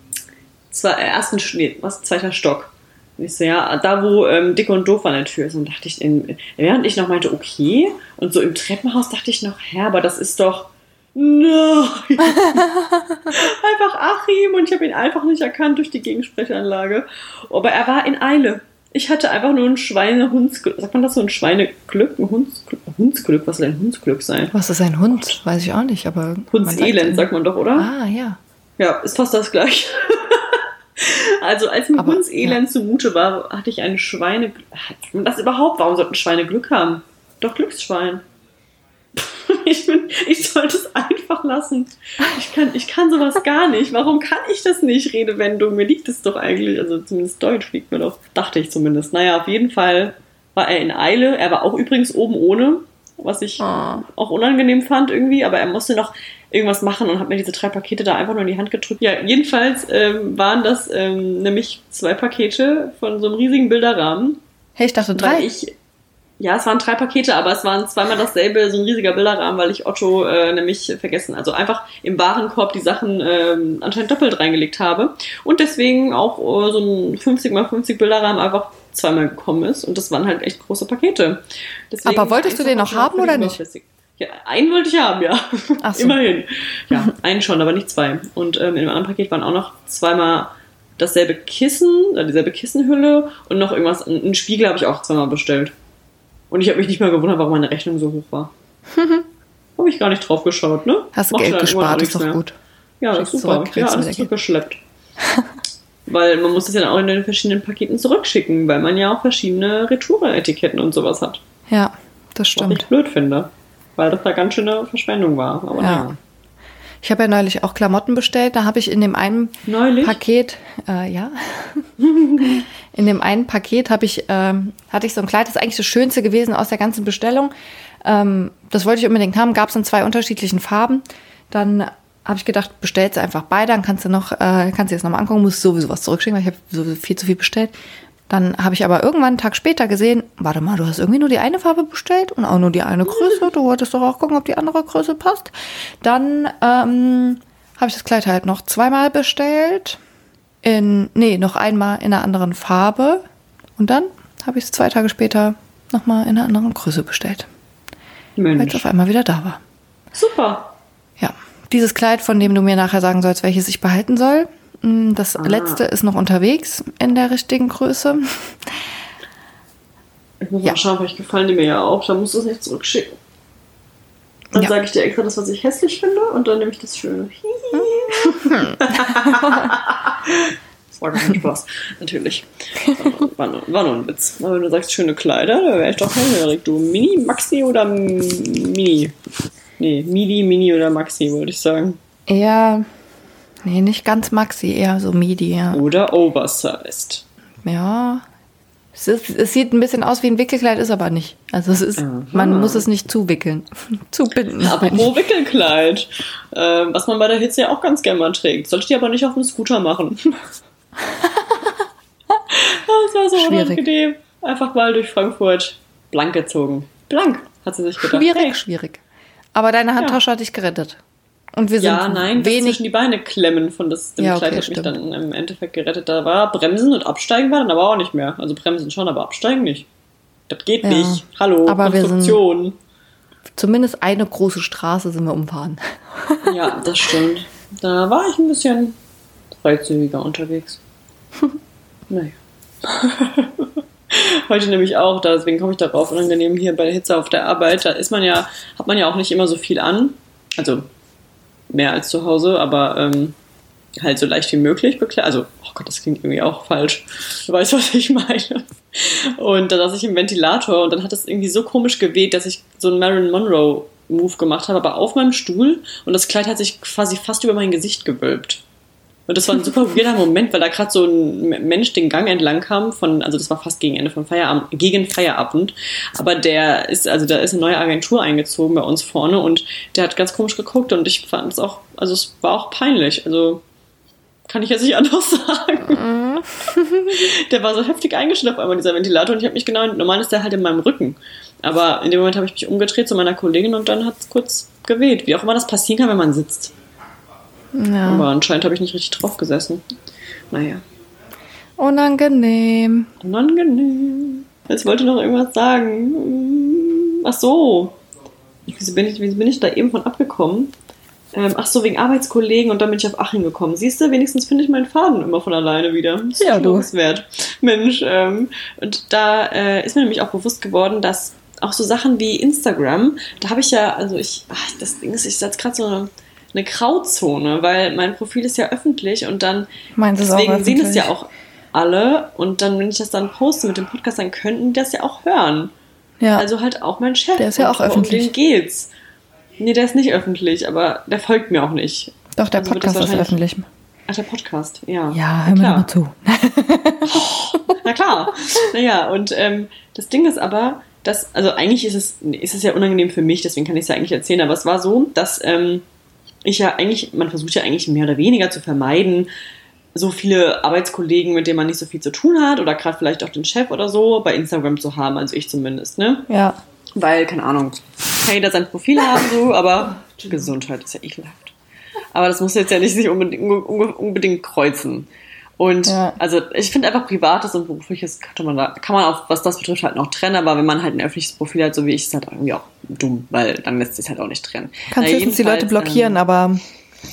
zwei, äh, ersten, nee, was, zweiter Stock. Und ich so, ja, da wo ähm, dick und doof an der Tür ist. Und dachte ich, in, während ich noch meinte, okay, und so im Treppenhaus dachte ich noch, hä, aber das ist doch, nein. einfach Achim und ich habe ihn einfach nicht erkannt durch die Gegensprechanlage. Aber er war in Eile. Ich hatte einfach nur ein Schweinehundsglück. Sagt man das so? Ein Schweineglück? Ein Hundsglück? Hundsglück? Was soll ein Hundsglück sein? Was ist ein Hund? Weiß ich auch nicht, aber. Hundselend, sagt man doch, oder? Ah, ja. Ja, ist fast das gleiche. also als mir Aber, Hundselend zumute war, hatte ich ein Schweine... Das überhaupt? Warum sollten Schweine Glück haben? Doch Glücksschwein. Ich, bin, ich sollte es einfach lassen. Ich kann, ich kann sowas gar nicht. Warum kann ich das nicht, Redewendung? Mir liegt es doch eigentlich, also zumindest Deutsch liegt mir doch. Dachte ich zumindest. Naja, auf jeden Fall war er in Eile. Er war auch übrigens oben ohne, was ich Oh. auch unangenehm fand irgendwie, aber er musste noch irgendwas machen und hat mir diese drei Pakete da einfach nur in die Hand gedrückt. Ja, jedenfalls ähm, waren das ähm, nämlich zwei Pakete von so einem riesigen Bilderrahmen. Hey, ich dachte Weil drei. ich, ja, es waren drei Pakete, aber es waren zweimal dasselbe, so ein riesiger Bilderrahmen, weil ich Otto äh, nämlich vergessen, also einfach im Warenkorb die Sachen ähm, anscheinend doppelt reingelegt habe und deswegen auch äh, so ein 50 mal 50 Bilderrahmen einfach zweimal gekommen ist und das waren halt echt große Pakete. Deswegen Aber wolltest du den noch haben oder nicht? Ja, einen wollte ich haben, ja. Ach so. Immerhin. Ja, einen schon, aber nicht zwei. Und ähm, in dem anderen Paket waren auch noch zweimal dasselbe Kissen, äh, dieselbe Kissenhülle und noch irgendwas, einen Spiegel habe ich auch zweimal bestellt. Und ich habe mich nicht mal gewundert, warum meine Rechnung so hoch war. habe ich gar nicht drauf geschaut, ne? Hast du Geld gespart, ist doch mehr. gut. Ja, das ist super. zurück, ja, alles zurückgeschleppt. weil man muss das ja dann auch in den verschiedenen Paketen zurückschicken, weil man ja auch verschiedene Retoure-Etiketten und sowas hat. Ja, das Was stimmt. ich blöd finde. Weil das da ganz schöne Verschwendung war. Aber Ja. naja. Ich habe ja neulich auch Klamotten bestellt. Da habe ich in dem einen Neulich? Paket, äh, ja, in dem einen Paket habe ich, ähm, hatte ich so ein Kleid, das ist eigentlich das Schönste gewesen aus der ganzen Bestellung. Ähm, das wollte ich unbedingt haben, gab es in zwei unterschiedlichen Farben. Dann habe ich gedacht, bestellst du einfach beide, dann kannst du noch, äh, kannst du jetzt nochmal angucken, musst sowieso was zurückschicken, weil ich habe viel zu viel bestellt. Dann habe ich aber irgendwann einen Tag später gesehen, warte mal, du hast irgendwie nur die eine Farbe bestellt und auch nur die eine Größe. Du wolltest doch auch gucken, ob die andere Größe passt. Dann ähm, habe ich das Kleid halt noch zweimal bestellt. in, nee, noch einmal in einer anderen Farbe. Und dann habe ich es zwei Tage später nochmal in einer anderen Größe bestellt. Weil es auf einmal wieder da war. Super. Ja, dieses Kleid, von dem du mir nachher sagen sollst, welches ich behalten soll, mm, das letzte ist noch unterwegs in der richtigen Größe. Ich muss Ja. mal schauen, vielleicht gefallen die mir ja auch. Dann musst du es nicht zurückschicken. Dann Ja. sage ich dir extra das, was ich hässlich finde und dann nehme ich das Schöne. das war gar kein Spaß, natürlich. War nur, war nur ein Witz. Aber wenn du sagst schöne Kleider, da wäre ich doch hellhörig. Du Mini, Maxi oder Mini? Nee, Midi, Mini oder Maxi, würde ich sagen. Eher, nee, nicht ganz Maxi, eher so Midi, ja. Oder Oversized. Ja. Es, ist, es sieht ein bisschen aus wie ein Wickelkleid, ist aber nicht. Also es ist, Aha. man muss es nicht zuwickeln. Zubinden. Apropos Wickelkleid, äh, was man bei der Hitze ja auch ganz gerne mal trägt. Sollte ich die aber nicht auf dem Scooter machen. das war so Schwierig. unangenehm. Einfach mal durch Frankfurt blank gezogen. Blank, hat sie sich gedacht. Schwierig, Hey, schwierig. Aber deine Handtasche hat dich gerettet. Und wir sind ja, nein, das wenig. zwischen die Beine klemmen von das, dem Ja, Kleid okay, hat mich stimmt. dann im Endeffekt gerettet. Da war Bremsen und Absteigen war dann aber auch nicht mehr. Also Bremsen schon, aber Absteigen nicht. Das geht Ja. nicht. Hallo, Aber wir sind- Konstruktion. Zumindest eine große Straße sind wir umfahren. Ja, das stimmt. Da war ich ein bisschen freizügiger unterwegs. naja. Heute nämlich auch, deswegen komme ich darauf, unangenehm hier bei der Hitze auf der Arbeit, da ist man ja, hat man ja auch nicht immer so viel an. Also mehr als zu Hause, aber ähm, halt so leicht wie möglich bekleidet. Also, oh Gott, das klingt irgendwie auch falsch. Du weißt, was ich meine. Und da saß ich im Ventilator und dann hat es irgendwie so komisch geweht, dass ich so einen Marilyn Monroe Move gemacht habe, aber auf meinem Stuhl und das Kleid hat sich quasi fast über mein Gesicht gewölbt. Und das war ein super weirder Moment, weil da gerade so ein Mensch den Gang entlang kam von, also das war fast gegen Ende von Feierabend, gegen Feierabend. Aber der ist, also da ist eine neue Agentur eingezogen bei uns vorne und der hat ganz komisch geguckt und ich fand es auch, also es war auch peinlich. Also kann ich jetzt nicht anders sagen. der war so heftig eingeschnappt auf einmal, dieser Ventilator, und ich habe mich genau, normal ist der halt in meinem Rücken. Aber in dem Moment habe ich mich umgedreht zu meiner Kollegin und dann hat es kurz geweht. Wie auch immer das passieren kann, wenn man sitzt. Ja. Aber anscheinend habe ich nicht richtig drauf gesessen. Naja. Unangenehm. Unangenehm. Jetzt wollte ich noch irgendwas sagen. Ach so. Wieso bin ich, wieso bin ich da eben von abgekommen? Ähm, ach so, wegen Arbeitskollegen und dann bin ich auf Aching gekommen. Siehst du, wenigstens finde ich meinen Faden immer von alleine wieder. Das ist Ja, du. wert. Mensch, ähm, und da äh, ist mir nämlich auch bewusst geworden, dass auch so Sachen wie Instagram, da habe ich ja, also ich, ach, das Ding ist, ich setze gerade so eine, eine Grauzone, weil mein Profil ist ja öffentlich und dann ist auch deswegen sehen es ja auch alle und dann, wenn ich das dann poste mit dem Podcast, dann könnten die das ja auch hören. Ja. Also halt auch mein Chef. Der ist ja auch Und öffentlich. Um den geht's. Nee, der ist nicht öffentlich, aber der folgt mir auch nicht. Doch, der also Podcast ist öffentlich. Ach, der Podcast, ja. Ja, hör mir mal zu. Na klar. naja, und ähm, das Ding ist aber, dass, also eigentlich ist es, ist es ja unangenehm für mich, deswegen kann ich es ja eigentlich erzählen, aber es war so, dass ähm, ich ja eigentlich, man versucht ja eigentlich mehr oder weniger zu vermeiden, so viele Arbeitskollegen, mit denen man nicht so viel zu tun hat oder gerade vielleicht auch den Chef oder so bei Instagram zu haben, also ich zumindest, ne? Ja. Weil, keine Ahnung, kann jeder sein Profil haben, so, aber Gesundheit ist ja ekelhaft. Aber das muss jetzt ja nicht sich unbedingt, unbedingt kreuzen. Und Ja. also ich finde einfach privates und berufliches kann man da, kann man auch, was das betrifft, halt noch trennen, aber wenn man halt ein öffentliches Profil hat, so wie ich, ist halt irgendwie auch dumm, weil dann lässt sich halt auch nicht trennen. Kannst Na, höchstens die Leute blockieren, ähm, aber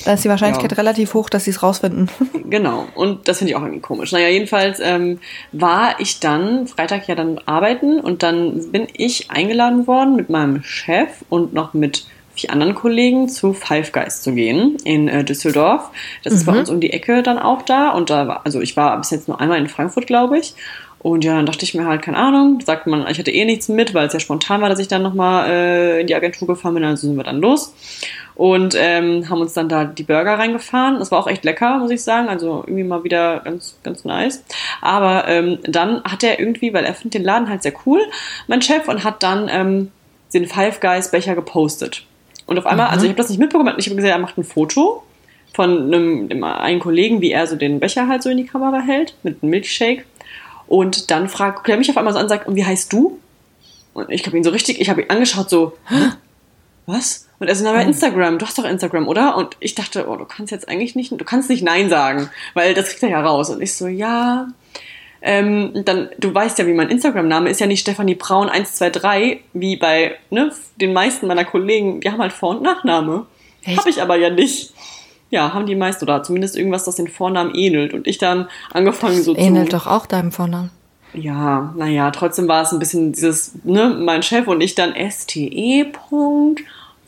da ist die Wahrscheinlichkeit ja. relativ hoch, dass sie es rausfinden. Genau, und das finde ich auch irgendwie komisch. Naja, jedenfalls ähm, war ich dann Freitag ja dann arbeiten und dann bin ich eingeladen worden mit meinem Chef und noch mit vier anderen Kollegen zu Five Guys zu gehen in äh, Düsseldorf. Das ist bei uns um die Ecke dann auch da und da war, also ich war bis jetzt nur einmal in Frankfurt, glaube ich. Und ja, dann dachte ich mir halt, keine Ahnung, sagte man, ich hatte eh nichts mit, weil es ja spontan war, dass ich dann nochmal äh, in die Agentur gefahren bin, also sind wir dann los und ähm, haben uns dann da die Burger reingefahren. Das war auch echt lecker, muss ich sagen. Also irgendwie mal wieder ganz, ganz nice. Aber ähm, dann hat er irgendwie, weil er findet den Laden halt sehr cool, mein Chef, und hat dann ähm, den Five Guys Becher gepostet. Und auf einmal, also ich habe das nicht mitbekommen, ich habe gesehen, er macht ein Foto von einem, dem einen Kollegen, wie er so den Becher halt so in die Kamera hält, mit einem Milkshake. Und dann fragt, er mich auf einmal so an und sagt, und wie heißt du? Und ich habe ihn so richtig, ich habe ihn angeschaut, so, Hä? was? Und er so, na, bei Instagram, du hast doch Instagram, oder? Und ich dachte, oh, du kannst jetzt eigentlich nicht, du kannst nicht Nein sagen, weil das kriegt er ja raus. Und ich so, ja, ähm, dann, du weißt ja, wie mein Instagram-Name ist ja nicht Stefanie Braun 123, wie bei ne, den meisten meiner Kollegen, die haben halt Vor- und Nachname. Habe ich aber ja nicht. Ja, haben die meisten oder zumindest irgendwas, das den Vornamen ähnelt. Und ich dann angefangen so Ähnelt zu. doch auch deinem Vornamen. Ja, naja, trotzdem war es ein bisschen dieses, ne, mein Chef und ich dann STE.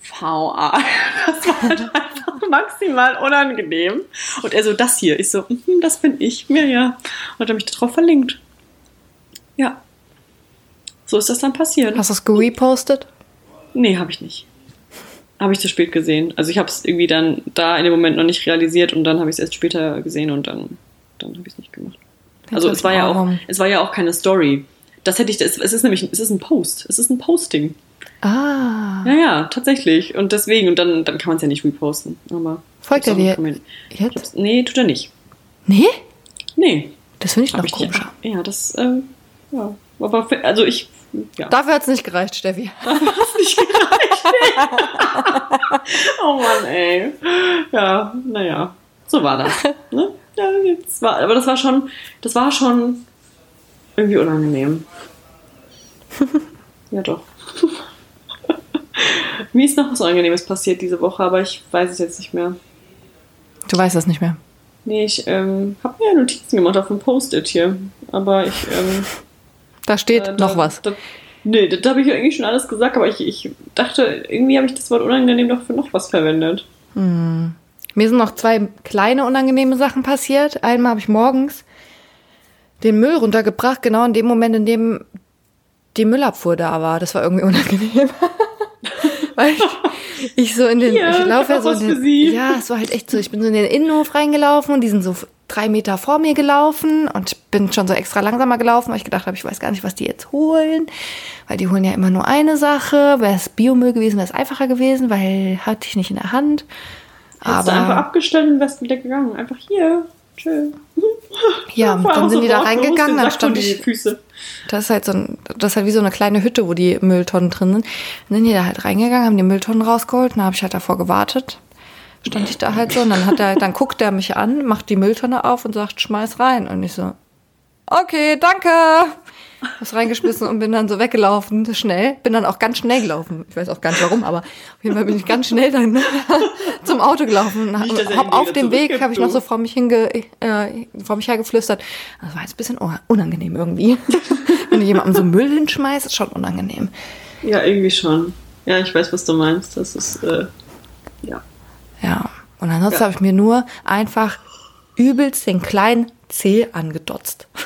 VA. Das war halt einfach maximal unangenehm. Und er so, das hier. Ich so, mhm, das bin ich. Ja, ja. Und er mich darauf verlinkt. Ja. So ist das dann passiert. Hast du es gerepostet? Nee, habe ich nicht. Habe ich zu spät gesehen. Also ich habe es irgendwie dann da in dem Moment noch nicht realisiert und dann habe ich es erst später gesehen und dann, dann habe ich es nicht gemacht. Also hab es war ja auch, es war ja auch keine Story. Das hätte ich, es es ist nämlich, es ist ein Post. Es ist ein Posting. Ah. Ja, ja, tatsächlich. Und deswegen, und dann, dann kann man es ja nicht reposten. Aber Folgt er dir jetzt? Nee, tut er nicht. Nee? Nee. Das finde ich noch komischer. Ja, das, ähm, ja. Aber, für- also ich, ja. Dafür hat es nicht gereicht, Steffi. Nicht gereicht, oh Mann, ey. Ja, naja. So war das. Ne? Ja, das war, aber das war schon, das war schon irgendwie unangenehm. ja, doch. Mir ist noch was Unangenehmes passiert diese Woche, aber ich weiß es jetzt nicht mehr. Du weißt das nicht mehr. Nee, ich ähm, habe mir Notizen gemacht auf dem Post-it hier. Aber ich. Ähm, Da steht äh, noch da, was. Da, nee, das habe ich eigentlich schon alles gesagt, aber ich, ich dachte, irgendwie habe ich das Wort unangenehm doch für noch was verwendet. Mir sind noch zwei kleine unangenehme Sachen passiert. Einmal habe ich morgens den Müll runtergebracht, genau in dem Moment, in dem die Müllabfuhr da war. Das war irgendwie unangenehm. Weil ich, ich so in den, Hier, ich laufe ja so in den, ja, es war halt echt so, ich bin so in den Innenhof reingelaufen und die sind so drei Meter vor mir gelaufen und bin schon so extra langsamer gelaufen, weil ich gedacht habe, ich weiß gar nicht, was die jetzt holen, weil die holen ja immer nur eine Sache. Wäre es Biomüll gewesen, wäre es einfacher gewesen, weil hatte ich nicht in der Hand. Hättest du einfach abgestellt und wärst wieder gegangen. Einfach hier. Tschö. Ja, War dann sind die da reingegangen, dann stand ich, Füße. das ist halt so ein, das ist halt wie so eine kleine Hütte, wo die Mülltonnen drin sind. Dann sind die da halt reingegangen, haben die Mülltonnen rausgeholt, dann habe ich halt davor gewartet. Stand ich da halt so und dann hat er, dann guckt er mich an, macht die Mülltonne auf und sagt, schmeiß rein. Und ich so, okay, danke. Hab's reingeschmissen und bin dann so weggelaufen, schnell. Bin dann auch ganz schnell gelaufen. Ich weiß auch gar nicht warum, aber auf jeden Fall bin ich ganz schnell dann zum Auto gelaufen. und Nicht, Hab auf dem Weg, habe ich noch so vor mich hinge, äh, vor mich hergeflüstert. Das war jetzt ein bisschen unangenehm irgendwie. Wenn du jemandem so Müll hinschmeißt, ist schon unangenehm. Ja, irgendwie schon. Ja, ich weiß, was du meinst. Das ist, äh, ja. Ja. Und ansonsten Ja. habe ich mir nur einfach übelst den kleinen Zeh angedotzt.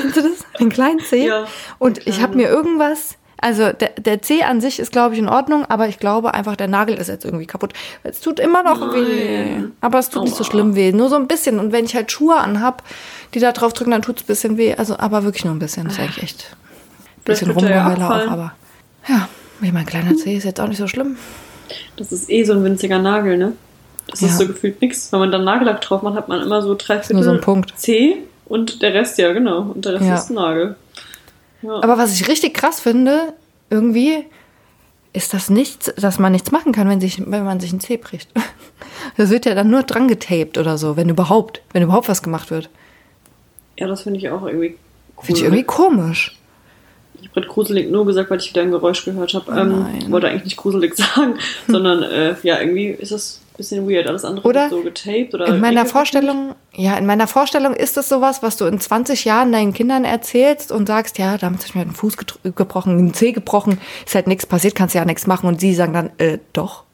Kennst du das? Den kleinen Zeh? Ja, Und ich habe mir irgendwas, also der, der Zeh an sich ist, glaube ich, in Ordnung, aber ich glaube einfach, der Nagel ist jetzt irgendwie kaputt. Es tut immer noch weh. Nein. Aber es tut nicht so Aua. schlimm weh. Nur so ein bisschen. Und wenn ich halt Schuhe anhab, die da drauf drücken, dann tut es ein bisschen weh. Also, aber wirklich nur ein bisschen. Das ist eigentlich echt ein bisschen Rumgeheule auch, aber ja, ich mein kleiner Zeh ist jetzt auch nicht so schlimm. Das ist eh so ein winziger Nagel, ne? Das Ja. ist so gefühlt nix. Wenn man dann Nagellack drauf macht, hat man immer so drei Viertel nur so ein Punkt. C und der Rest, ja, genau. Und der Rest Ja. ist Nagel. Ja. Aber was ich richtig krass finde, irgendwie, ist das nichts, dass man nichts machen kann, wenn, sich, wenn man sich einen Zeh bricht. Das wird ja dann nur dran getaped oder so, wenn überhaupt, wenn überhaupt was gemacht wird. ja, das finde ich auch irgendwie cool. Finde ich irgendwie komisch. Ich habe gerade gruselig nur gesagt, weil ich wieder ein Geräusch gehört habe. ähm, nein. wollte eigentlich nicht gruselig sagen, sondern äh, ja, irgendwie ist das ein bisschen weird. Alles andere Oder wird so getaped oder. In meiner Vorstellung, ja, in meiner Vorstellung ist das sowas, was du in 20 Jahren deinen Kindern erzählst und sagst, ja, damit habe ich mir den Fuß gebrochen, den Zeh gebrochen, ist halt nichts passiert, kannst ja nichts machen. Und sie sagen dann, äh, doch,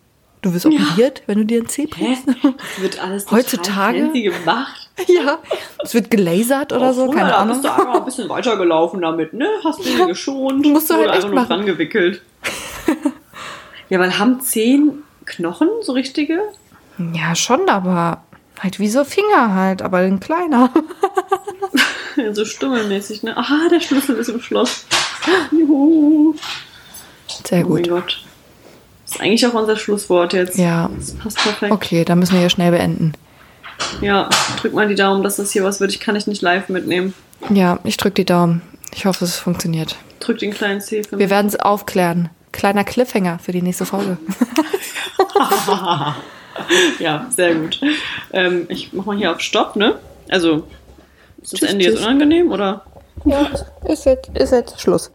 du wirst operiert, wenn du dir einen Zeh brichst. Wird alles Heutzutage? gemacht. ja, es wird gelasert oder so, Früher, keine da Ahnung. bist du einfach ein bisschen weitergelaufen damit, ne? Hast du ihn geschont. Musst du halt einfach nur machen. dran gewickelt. ja, weil haben zehn Knochen, so richtige? Ja, schon, aber halt wie so Finger halt, aber ein kleiner. so stummelmäßig, ne? Aha, der Schlüssel ist im Schloss. Juhu. Sehr Oh mein gut. Gott. Das ist eigentlich auch unser Schlusswort jetzt. Ja. Das passt perfekt. Okay, dann müssen wir hier schnell beenden. Ja, drück mal die Daumen, dass das hier was wird. Ich kann dich nicht live mitnehmen. Ja, ich drücke die Daumen. Ich hoffe, es funktioniert. Drück den kleinen C für Wir mich. werden es aufklären. kleiner Cliffhanger für die nächste Folge. ja, sehr gut. Ähm, ich mach mal hier auf Stopp, ne? Also, ist das Tschüss, Ende jetzt tschüss. unangenehm oder? Ja, ist jetzt, ist jetzt Schluss.